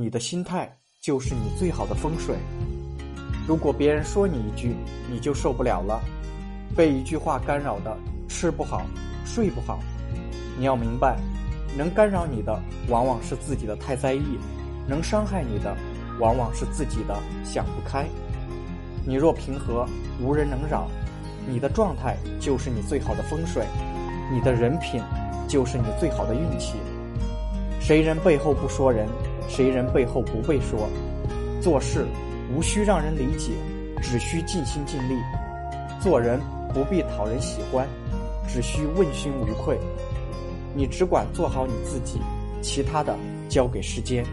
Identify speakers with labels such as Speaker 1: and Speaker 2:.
Speaker 1: 你的心态就是你最好的风水。如果别人说你一句，你就受不了了，被一句话干扰的，吃不好，睡不好。你要明白，能干扰你的，往往是自己的太在意；能伤害你的，往往是自己的想不开。你若平和，无人能扰，你的状态就是你最好的风水，你的人品就是你最好的运气。谁人背后不说人，谁人背后不被说。做事无需让人理解，只需尽心尽力；做人不必讨人喜欢，只需问心无愧。你只管做好你自己，其他的交给时间。